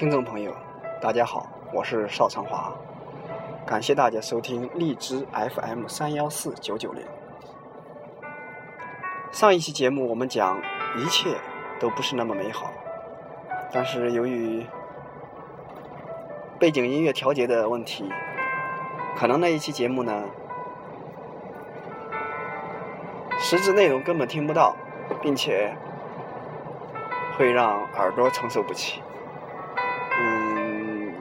听众朋友，大家好，我是邵长华，感谢大家收听荔枝 FM 三幺四九九零。上一期节目我们讲一切都不是那么美好，但是由于背景音乐调节的问题，可能那一期节目呢，实质内容根本听不到，并且会让耳朵承受不起。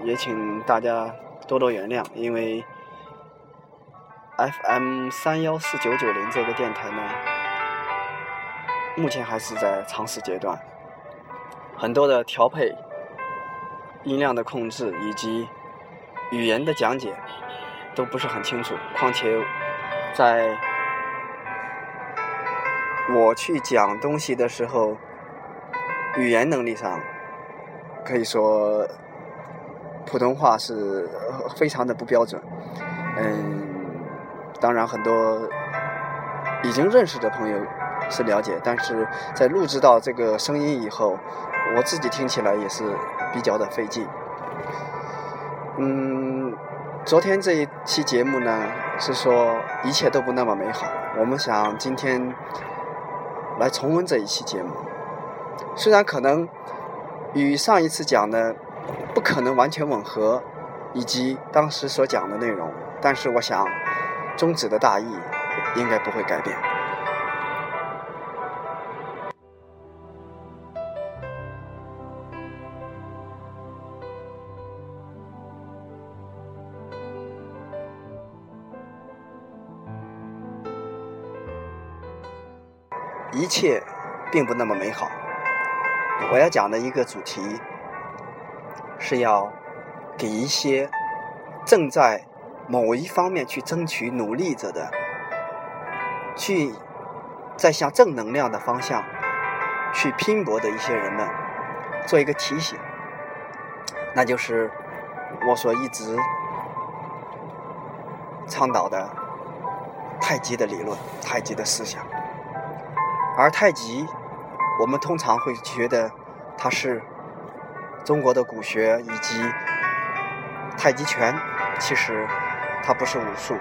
也请大家多多原谅，因为 FM 三幺四九九零这个电台呢，目前还是在尝试阶段，很多的调配、音量的控制以及语言的讲解都不是很清楚。况且，在我去讲东西的时候，语言能力上。可以说，普通话是 非常的不标准。嗯，当然很多已经认识的朋友是了解，但是在录制到这个声音以后，我自己听起来也是比较的费劲。嗯，昨天这一期节目呢，是说一切都不那么美好。我们想今天来重温这一期节目，虽然可能。与上一次讲的不可能完全吻合，以及当时所讲的内容，但是我想宗旨的大意应该不会改变。一切并不那么美好。我要讲的一个主题，是要给一些正在某一方面去争取努力着的，去在向正能量的方向去拼搏的一些人们，做一个提醒，那就是我所一直倡导的太极的理论、太极的思想，而太极。我们通常会觉得它是中国的古学以及太极拳，其实它不是武术。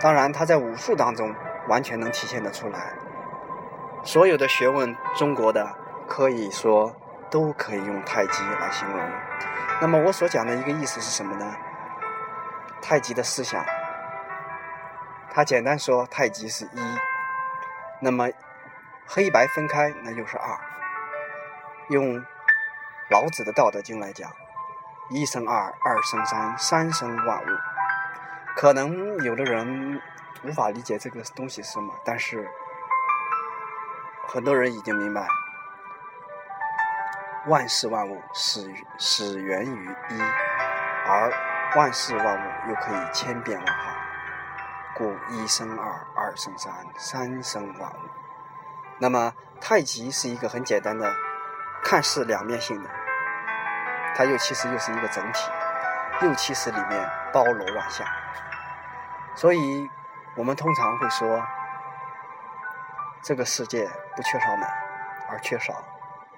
当然，它在武术当中完全能体现得出来。所有的学问，中国的可以说都可以用太极来形容。那么我所讲的一个意思是什么呢？太极的思想，它简单说，太极是一。那么。黑白分开，那就是二。用老子的《道德经》来讲，一生二，二生三，三生万物。可能有的人无法理解这个东西是什么，但是很多人已经明白，万事万物始于始源于一，而万事万物又可以千变万化，故一生二，二生三，三生万物。那么，太极是一个很简单的，看似两面性的，它又其实又是一个整体，又其实里面包罗万象。所以，我们通常会说，这个世界不缺少美，而缺少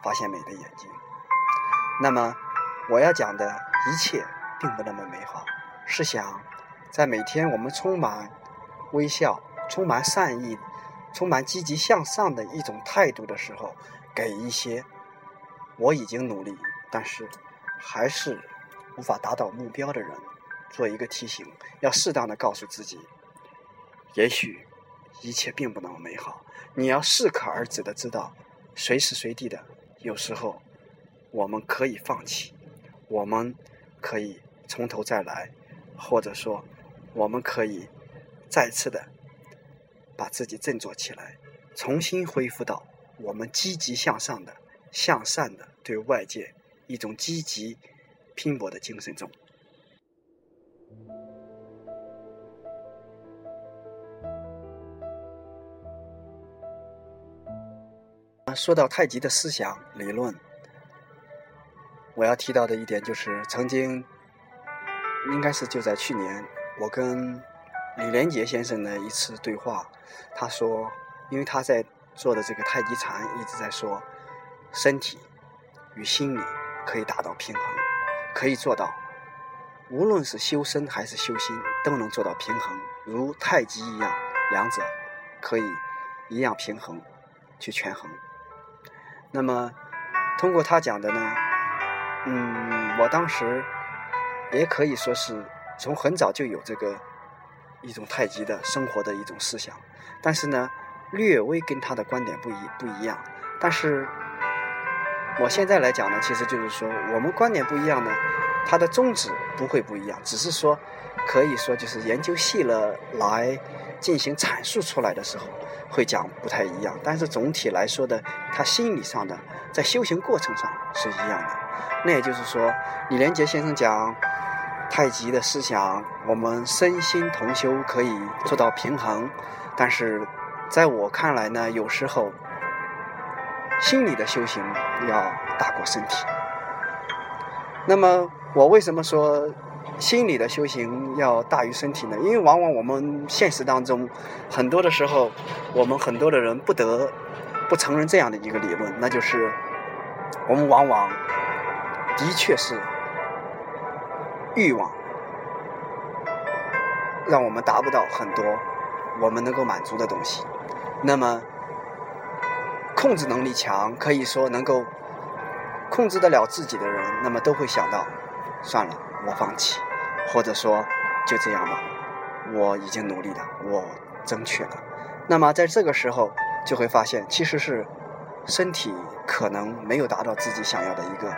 发现美的眼睛。那么，我要讲的一切并不那么美好。试想，在每天我们充满微笑、充满善意。充满积极向上的一种态度的时候，给一些我已经努力，但是还是无法达到目标的人做一个提醒，要适当的告诉自己，也许一切并不那么美好。你要适可而止的知道，随时随地的，有时候我们可以放弃，我们可以从头再来，或者说我们可以再次的。把自己振作起来，重新恢复到我们积极向上的、向善的对外界一种积极拼搏的精神中。说到太极的思想理论，我要提到的一点就是，曾经应该是就在去年，我跟。李连杰先生的一次对话，他说：“因为他在做的这个太极禅一直在说，身体与心理可以达到平衡，可以做到，无论是修身还是修心，都能做到平衡，如太极一样，两者可以一样平衡，去权衡。那么，通过他讲的呢，嗯，我当时也可以说是从很早就有这个一种太极的生活的一种思想，但是呢，略微跟他的观点不一不一样，但是。我现在来讲呢，其实就是说，我们观点不一样呢，它的宗旨不会不一样，只是说，可以说就是研究细了来进行阐述出来的时候，会讲不太一样。但是总体来说的，他心理上的在修行过程上是一样的。那也就是说，李连杰先生讲太极的思想，我们身心同修可以做到平衡，但是在我看来呢，有时候。心理的修行要大过身体。那么，我为什么说心理的修行要大于身体呢？因为往往我们现实当中，很多的时候，我们很多的人不得不承认这样的一个理论，那就是我们往往的确是欲望让我们达不到很多我们能够满足的东西。那么，控制能力强，可以说能够控制得了自己的人，那么都会想到，算了，我放弃，或者说就这样吧，我已经努力了，我争取了。那么在这个时候，就会发现其实是身体可能没有达到自己想要的一个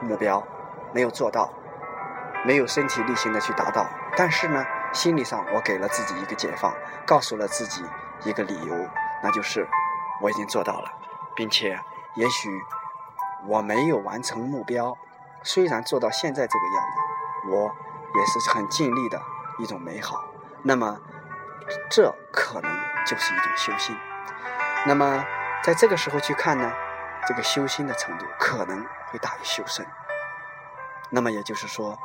目标，没有做到，没有身体力行的去达到。但是呢，心理上我给了自己一个解放，告诉了自己一个理由，那就是我已经做到了。并且，也许我没有完成目标，虽然做到现在这个样子，我也是很尽力的一种美好。那么，这可能就是一种修心。那么，在这个时候去看呢，这个修心的程度可能会大于修身。那么也就是说，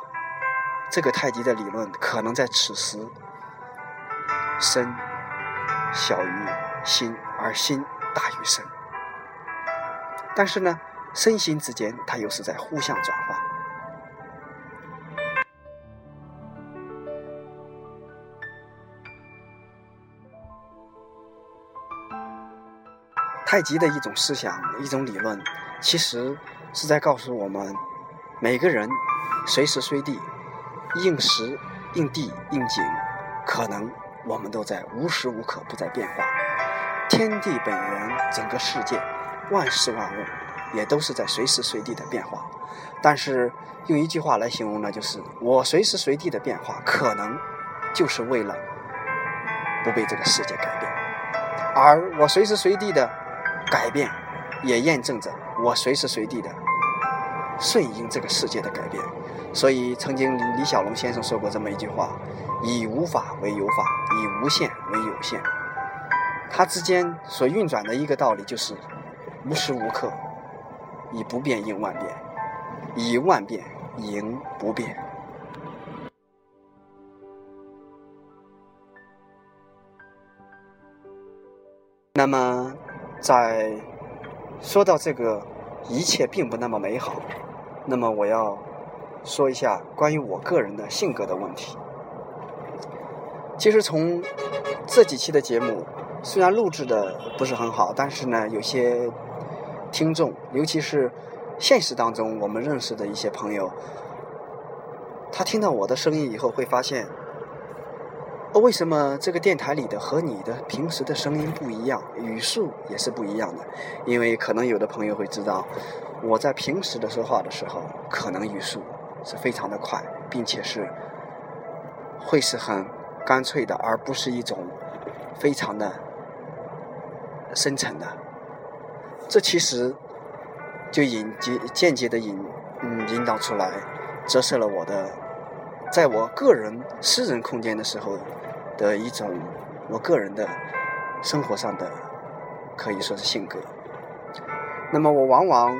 这个太极的理论可能在此时，身小于心，而心大于身。但是呢，身心之间，它又是在互相转换。太极的一种思想、一种理论，其实是在告诉我们，每个人随时随地、应时、应地、应景，可能我们都在无时无刻不在变化。天地本源，整个世界。万事万物也都是在随时随地的变化，但是用一句话来形容呢，就是我随时随地的变化，可能就是为了不被这个世界改变，而我随时随地的改变，也验证着我随时随地的顺应这个世界的改变。所以，曾经李小龙先生说过这么一句话：“以无法为有法，以无限为有限。”它之间所运转的一个道理就是。无时无刻以不变应万变，以万变迎不变。那么，在说到这个一切并不那么美好，那么我要说一下关于我个人的性格的问题。其实从这几期的节目，虽然录制的不是很好，但是呢，有些。听众，尤其是现实当中我们认识的一些朋友，他听到我的声音以后会发现，为什么这个电台里的和你的平时的声音不一样，语速也是不一样的？因为可能有的朋友会知道，我在平时的说话的时候，可能语速是非常的快，并且是会是很干脆的，而不是一种非常的深沉的。这其实就引间间接的引嗯引导出来，折射了我的在我个人私人空间的时候的一种我个人的生活上的可以说是性格。那么我往往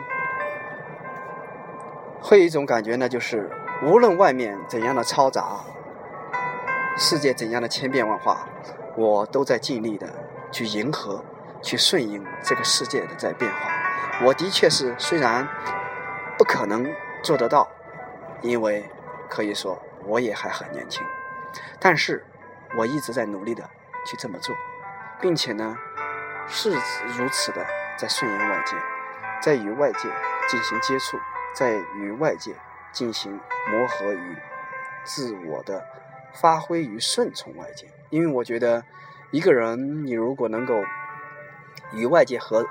会有一种感觉呢，就是无论外面怎样的嘈杂，世界怎样的千变万化，我都在尽力的去迎合。去顺应这个世界的在变化，我的确是虽然不可能做得到，因为可以说我也还很年轻。但是我一直在努力的去这么做，并且呢，是如此的在顺应外界，在与外界进行接触，在与外界进行磨合与自我的发挥与顺从外界。因为我觉得，一个人你如果能够与外界和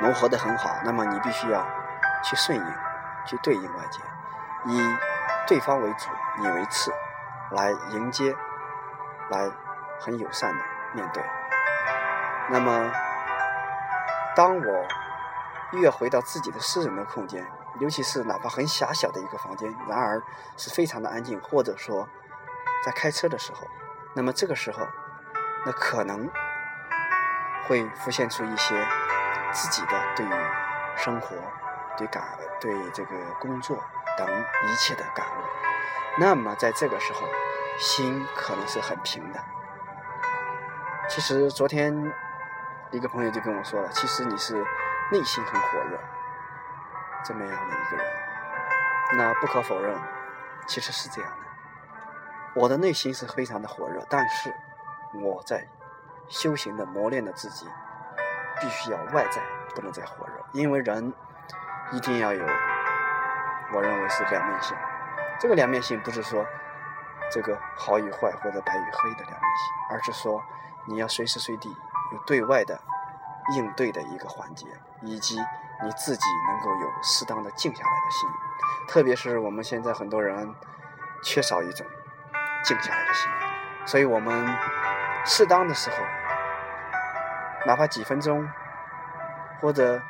融合的很好，那么你必须要去顺应，去对应外界，以对方为主，你为次，来迎接，来很友善的面对。那么，当我越回到自己的私人的空间，尤其是哪怕很狭小的一个房间，然而是非常的安静，或者说在开车的时候，那么这个时候，那可能会浮现出一些。自己的对于生活、对感、对这个工作等一切的感悟，那么在这个时候，心可能是很平的。其实昨天一个朋友就跟我说了，其实你是内心很火热，这么样的一个人。那不可否认，其实是这样的。我的内心是非常的火热，但是我在修行的磨练的自己。必须要外在不能再火热，因为人一定要有，我认为是两面性。这个两面性不是说这个好与坏或者白与黑的两面性，而是说你要随时随地有对外的应对的一个环节，以及你自己能够有适当的静下来的心。特别是我们现在很多人缺少一种静下来的心，所以我们适当的时候。哪怕几分钟，或者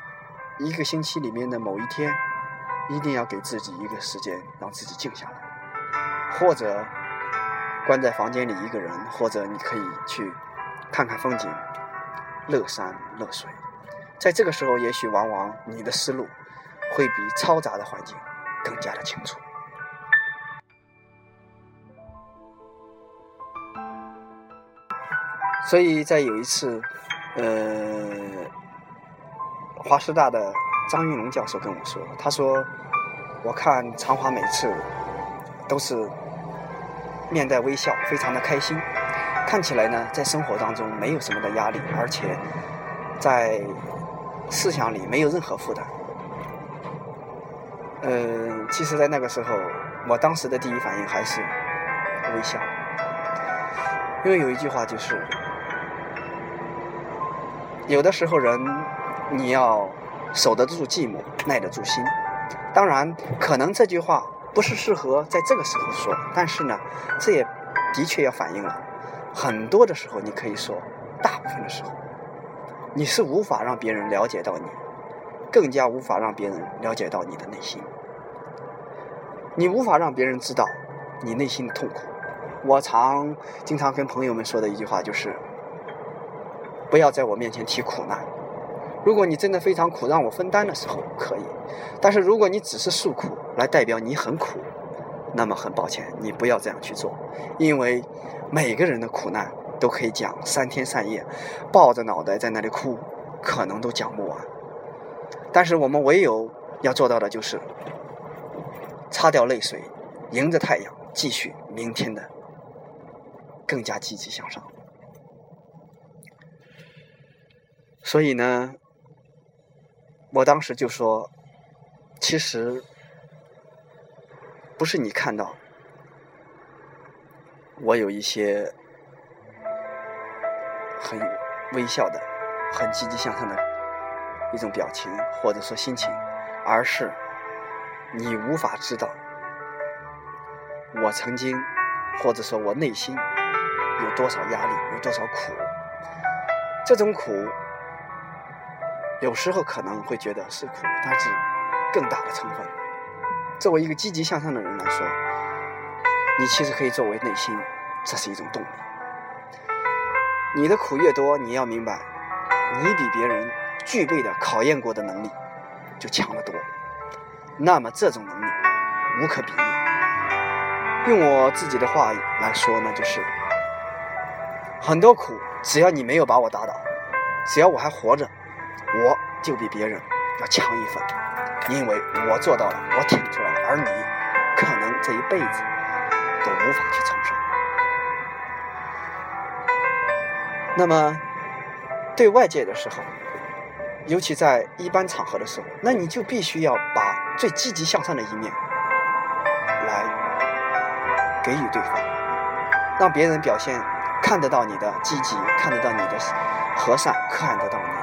一个星期里面的某一天，一定要给自己一个时间，让自己静下来，或者关在房间里一个人，或者你可以去看看风景，乐山乐水。在这个时候，也许往往你的思路会比嘈杂的环境更加的清楚。所以在有一次。呃，华师大的张云龙教授跟我说，他说，我看常华每次都是面带微笑，非常的开心，看起来呢，在生活当中没有什么的压力，而且在思想里没有任何负担。嗯，其实，在那个时候，我当时的第一反应还是微笑，因为有一句话就是。有的时候，人你要守得住寂寞，耐得住心。当然，可能这句话不是适合在这个时候说，但是呢，这也的确要反映了很多的时候，你可以说，大部分的时候，你是无法让别人了解到你，更加无法让别人了解到你的内心。你无法让别人知道你内心的痛苦。我常经常跟朋友们说的一句话就是。不要在我面前提苦难。如果你真的非常苦，让我分担的时候可以；但是如果你只是诉苦来代表你很苦，那么很抱歉，你不要这样去做。因为每个人的苦难都可以讲三天三夜，抱着脑袋在那里哭，可能都讲不完。但是我们唯有要做到的就是擦掉泪水，迎着太阳，继续明天的更加积极向上。所以呢，我当时就说，其实不是你看到我有一些很微笑的、很积极向上的一种表情，或者说心情，而是你无法知道我曾经，或者说我内心有多少压力，有多少苦，这种苦。有时候可能会觉得是苦，但是更大的成分。作为一个积极向上的人来说，你其实可以作为内心，这是一种动力。你的苦越多，你要明白，你比别人具备的考验过的能力就强得多。那么这种能力无可比拟。用我自己的话来说呢，就是很多苦，只要你没有把我打倒，只要我还活着。我就比别人要强一分，因为我做到了，我挺出来了，而你可能这一辈子都无法去承受。那么，对外界的时候，尤其在一般场合的时候，那你就必须要把最积极向上的一面来给予对方，让别人表现看得到你的积极，看得到你的和善，看得到你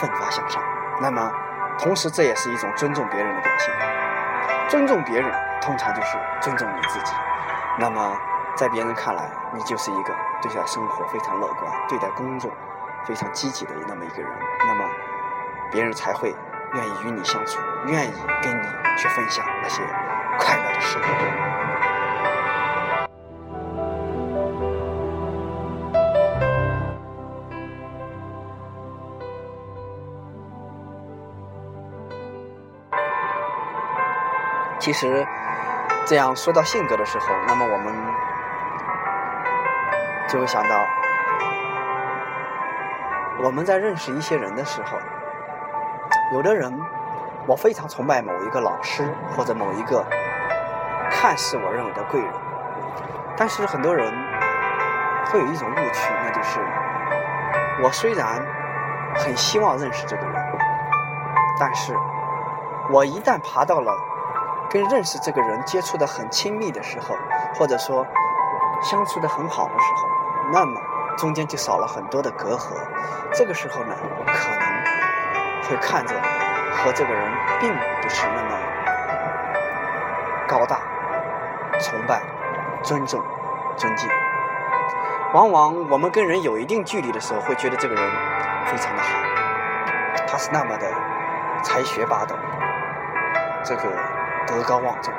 奋发向上。那么，同时这也是一种尊重别人的表现。尊重别人，通常就是尊重你自己。那么，在别人看来，你就是一个对待生活非常乐观、对待工作非常积极的那么一个人。那么，别人才会愿意与你相处，愿意跟你去分享那些快乐的事物。其实，这样说到性格的时候，那么我们就会想到，我们在认识一些人的时候，有的人我非常崇拜某一个老师或者某一个看似我认为的贵人，但是很多人会有一种误区，那就是我虽然很希望认识这个人，但是我一旦爬到了。跟认识这个人接触的很亲密的时候，或者说相处的很好的时候，那么中间就少了很多的隔阂。这个时候呢，可能会看着和这个人并不是那么高大、崇拜、尊重、尊敬。往往我们跟人有一定距离的时候，会觉得这个人非常的好，他是那么的才学霸道，这个。德高望重，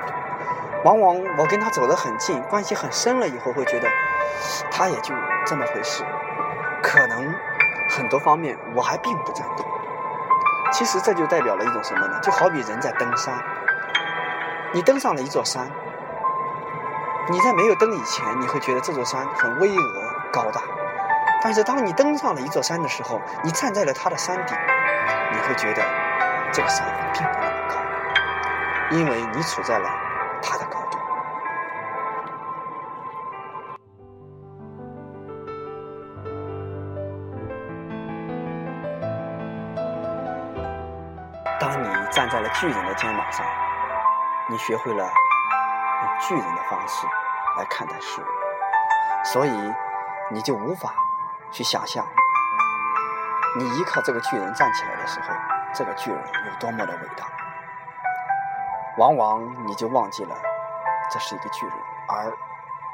往往我跟他走得很近，关系很深了以后，会觉得他也就这么回事。可能很多方面我还并不赞同。其实这就代表了一种什么呢？就好比人在登山，你登上了一座山，你在没有登以前，你会觉得这座山很巍峨高大。但是当你登上了一座山的时候，你站在了它的山顶，你会觉得这个山并不那么高。因为你处在了他的高度。当你站在了巨人的肩膀上，你学会了用巨人的方式来看待事物，所以你就无法去想象，你依靠这个巨人站起来的时候，这个巨人有多么的伟大。往往你就忘记了，这是一个巨人，而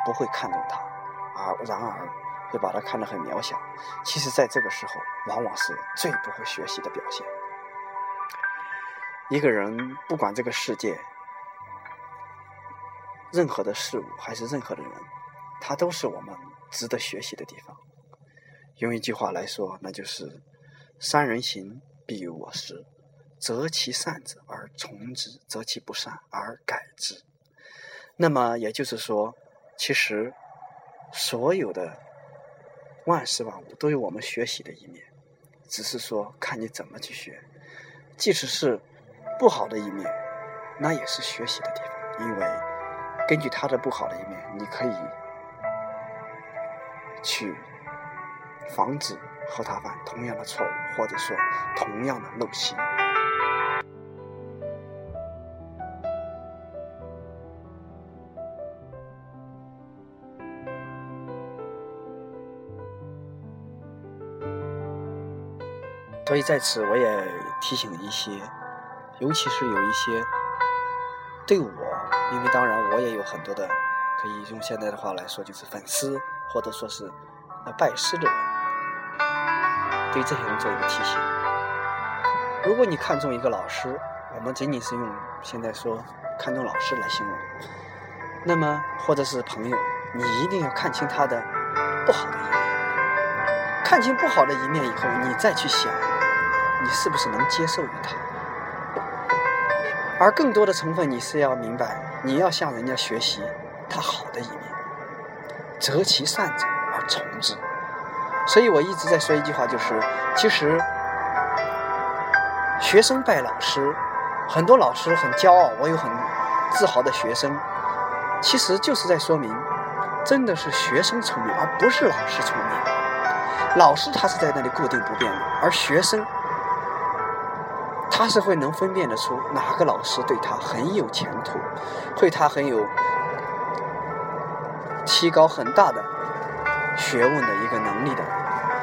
不会看重他，而然而会把他看得很渺小。其实，在这个时候，往往是最不会学习的表现。一个人不管这个世界任何的事物，还是任何的人，他都是我们值得学习的地方。用一句话来说，那就是“三人行，必有我师”。择其善者而从之，择其不善而改之。那么也就是说，其实所有的万事万物都有我们学习的一面，只是说看你怎么去学。即使是不好的一面，那也是学习的地方，因为根据他的不好的一面，你可以去防止和他犯同样的错误，或者说同样的陋习。所以在此，我也提醒一些，尤其是有一些对我，因为当然我也有很多的，可以用现在的话来说，就是粉丝或者说是呃拜师的人，对这些人做一个提醒。如果你看中一个老师，我们仅仅是用现在说看中老师来形容，那么或者是朋友，你一定要看清他的不好的一面，看清不好的一面以后，你再去想。你是不是能接受于他？而更多的成分，你是要明白，你要向人家学习他好的一面，择其善者而从之。所以我一直在说一句话，就是其实学生拜老师，很多老师很骄傲，我有很自豪的学生，其实就是在说明，真的是学生聪明，而不是老师聪明。老师他是在那里固定不变的，而学生他是会能分辨得出哪个老师对他很有前途，对他很有提高很大的学问的一个能力的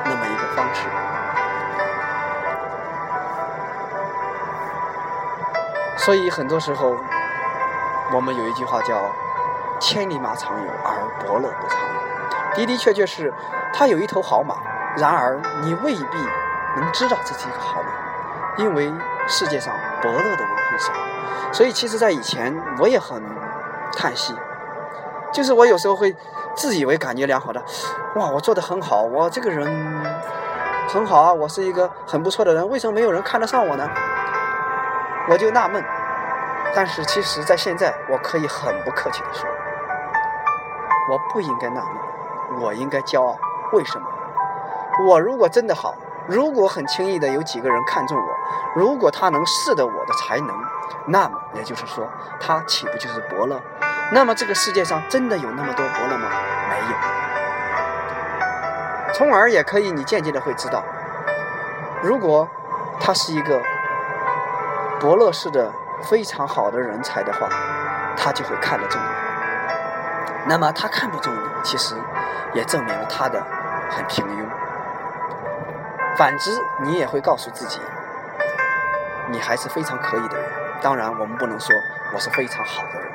那么一个方式。所以很多时候，我们有一句话叫“千里马常有，而伯乐不常有”。的的确确是，他有一头好马。然而，你未必能知道这是一个好马，因为世界上伯乐的人很少。所以，其实，在以前我也很叹息，就是我有时候会自以为感觉良好的，哇，我做的很好，我这个人很好啊，我是一个很不错的人，为什么没有人看得上我呢？我就纳闷。但是，其实，在现在，我可以很不客气的说，我不应该纳闷，我应该骄傲。为什么？我如果真的好，如果很轻易的有几个人看中我，如果他能试得我的才能，那么也就是说，他岂不就是伯乐？那么这个世界上真的有那么多伯乐吗？没有。从而也可以，你渐渐的会知道，如果他是一个伯乐式的非常好的人才的话，他就会看得中你。那么他看不中你，其实也证明了他的很平庸。反之，你也会告诉自己，你还是非常可以的人。当然，我们不能说我是非常好的人，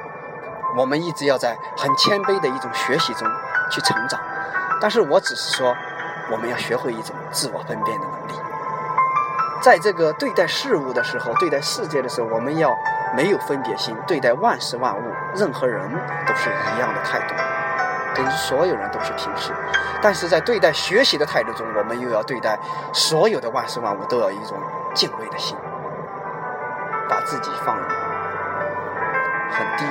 我们一直要在很谦卑的一种学习中去成长。但是我只是说，我们要学会一种自我分辨的能力。在这个对待事物的时候，对待世界的时候，我们要没有分别心，对待万事万物、任何人都是一样的态度。跟所有人都是平视，但是在对待学习的态度中，我们又要对待所有的万事万物都要一种敬畏的心，自己放很低，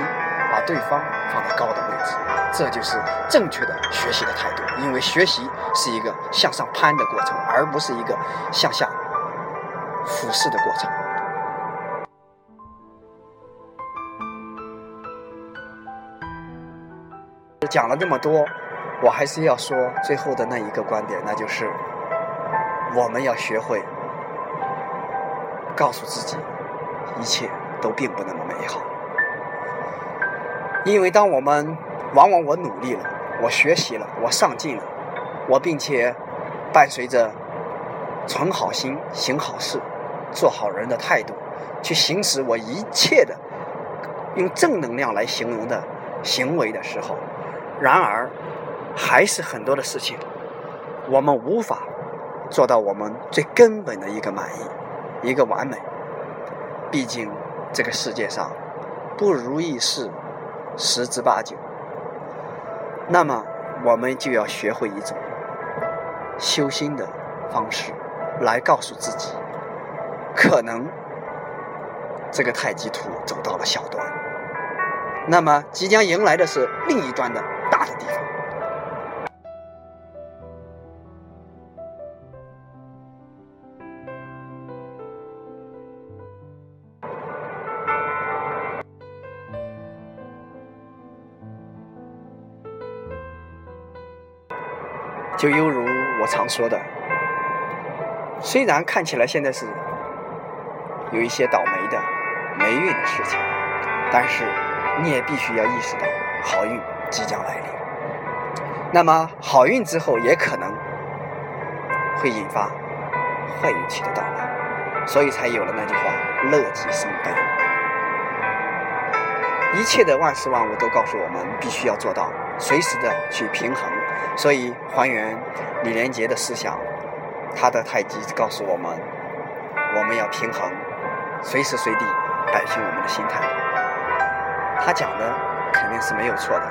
把对方放在高的位置，这就是正确的学习的态度。因为学习是一个向上攀的过程，而不是一个向下俯视的过程。讲了这么多，我还是要说最后的那一个观点，那就是我们要学会告诉自己，一切都并不那么美好。因为当我们往往我努力了，我学习了，我上进了，我并且伴随着存好心、行好事、做好人的态度，去行使我一切的用正能量来形容的行为的时候。然而，还是很多的事情，我们无法做到我们最根本的一个满意、一个完美。毕竟，这个世界上不如意事十之八九。那么，我们就要学会一种修心的方式，来告诉自己，可能这个太极图走到了小端，那么即将迎来的是另一端的。大的地方，就犹如我常说的，虽然看起来现在是有一些倒霉的、霉运的事情，但是你也必须要意识到好运。即将来临，那么好运之后也可能会引发坏运气的到来，所以才有了那句话“乐极生悲”。一切的万事万物都告诉我们，必须要做到随时的去平衡。所以还原李连杰的思想，他的太极告诉我们，我们要平衡，随时随地摆平我们的心态。他讲的肯定是没有错的。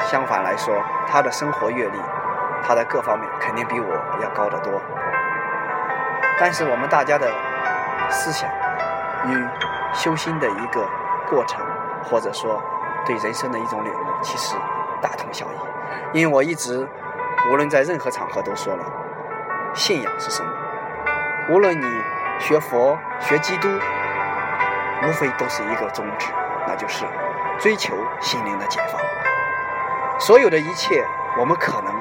相反来说，他的生活阅历，他的各方面肯定比我要高得多。但是我们大家的思想与修心的一个过程，或者说对人生的一种领悟，其实大同小异。因为我一直无论在任何场合都说了，信仰是什么？无论你学佛、学基督，无非都是一个宗旨，那就是追求心灵的解放。所有的一切，我们可能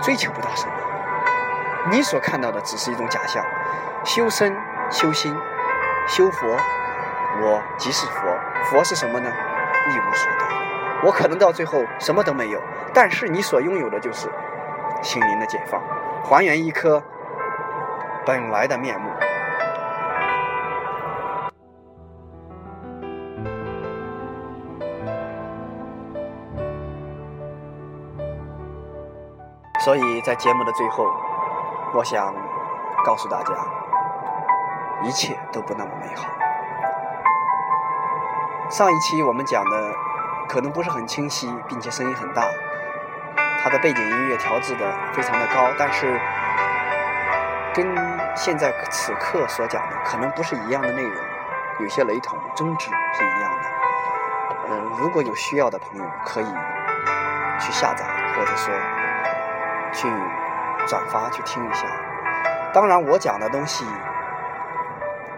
追求不到什么。你所看到的只是一种假象。修身、修心、修佛，我即是佛。佛是什么呢？一无所得。我可能到最后什么都没有，但是你所拥有的就是心灵的解放，还原一颗本来的面目。所以在节目的最后，我想告诉大家，一切都不那么美好。上一期我们讲的可能不是很清晰，并且声音很大，它的背景音乐调制的非常的高，但是跟现在此刻所讲的可能不是一样的内容，有些雷同，宗旨是一样的。嗯，如果有需要的朋友可以去下载，或者说。去转发去听一下。当然，我讲的东西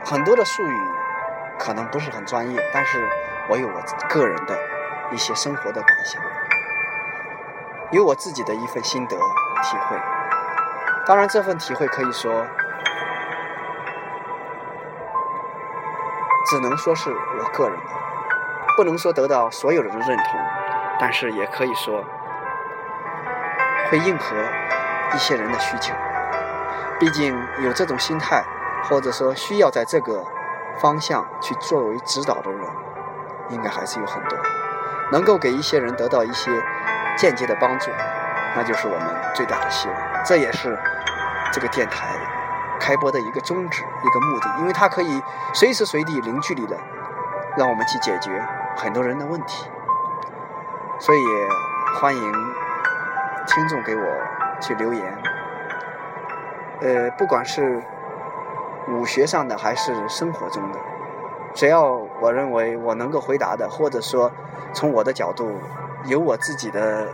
很多的术语可能不是很专业，但是我有我个人的一些生活的感想，有我自己的一份心得体会。当然，这份体会可以说只能说是我个人的，不能说得到所有人的认同，但是也可以说。会应和一些人的需求，毕竟有这种心态，或者说需要在这个方向去作为指导的人，应该还是有很多，能够给一些人得到一些间接的帮助，那就是我们最大的希望。这也是这个电台开播的一个宗旨、一个目的，因为它可以随时随地、零距离的让我们去解决很多人的问题，所以欢迎。听众给我去留言，呃，不管是武学上的还是生活中的，只要我认为我能够回答的，或者说从我的角度有我自己的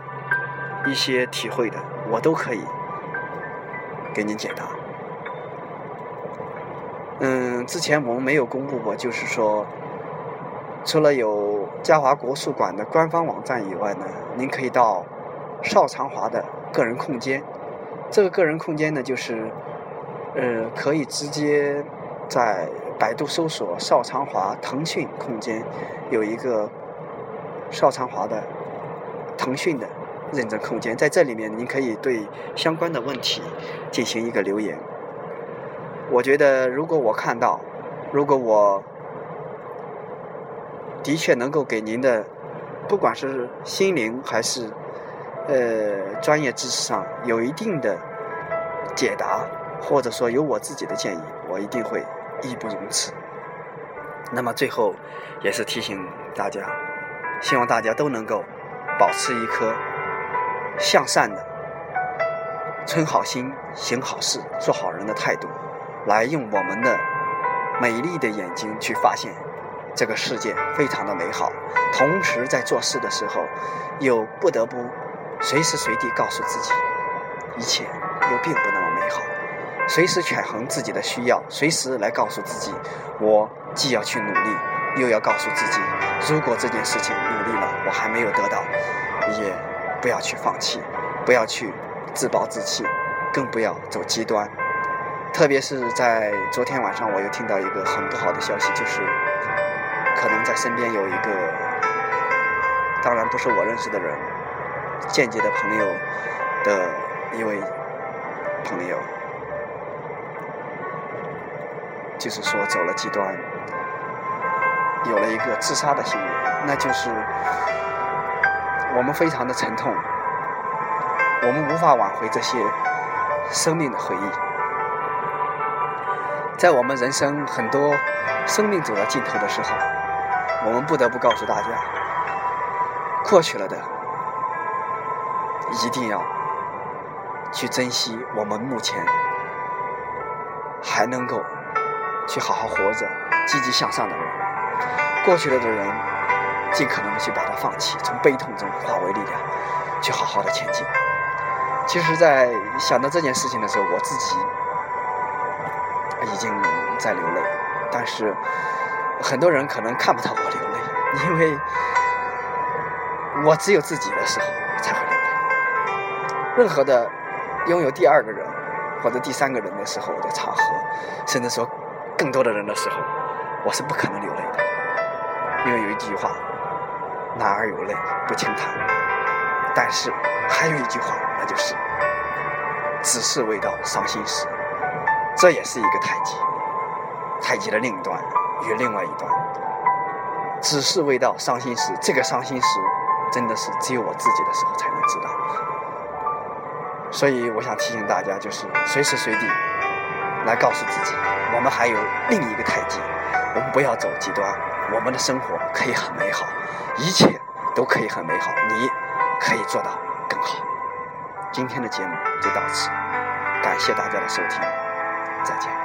一些体会的，我都可以给您解答。嗯，之前我们没有公布过，就是说，除了有嘉华国术馆的官方网站以外呢，您可以到。邵长华的个人空间，这个个人空间呢，就是，呃，可以直接在百度搜索“邵长华腾讯空间”，有一个邵长华的腾讯的认证空间，在这里面您可以对相关的问题进行一个留言。我觉得，如果我看到，如果我的确能够给您的，不管是心灵还是。呃，专业知识上有一定的解答，或者说有我自己的建议，我一定会义不容辞。那么最后也是提醒大家，希望大家都能够保持一颗向善的、存好心、行好事、做好人的态度，来用我们的美丽的眼睛去发现这个世界非常的美好。同时在做事的时候，又不得不。随时随地告诉自己，一切又并不那么美好。随时权衡自己的需要，随时来告诉自己，我既要去努力，又要告诉自己，如果这件事情努力了我还没有得到，也不要去放弃，不要去自暴自弃，更不要走极端。特别是在昨天晚上，我又听到一个很不好的消息，就是可能在身边有一个，当然不是我认识的人。间接的朋友的一位朋友，就是说走了极端，有了一个自杀的行为，那就是我们非常的沉痛，我们无法挽回这些生命的回忆，在我们人生很多生命走到尽头的时候，我们不得不告诉大家，过去了的。一定要去珍惜我们目前还能够去好好活着、积极向上的人。过去了的人，尽可能的去把它放弃，从悲痛中化为力量，去好好的前进。其实，在想到这件事情的时候，我自己已经在流泪，但是很多人可能看不到我流泪，因为我只有自己的时候才会流泪。任何的拥有第二个人或者第三个人的时候的场合，甚至说更多的人的时候，我是不可能流泪的，因为有一句话：“男儿有泪不轻弹。”但是还有一句话，那就是“只是未到伤心时”。这也是一个太极，太极的另一端与另外一端，只是未到伤心时。这个伤心时，真的是只有我自己的时候才能知道。所以我想提醒大家，就是随时随地来告诉自己，我们还有另一个太极，我们不要走极端，我们的生活可以很美好，一切都可以很美好，你可以做到更好。今天的节目就到此，感谢大家的收听。再见。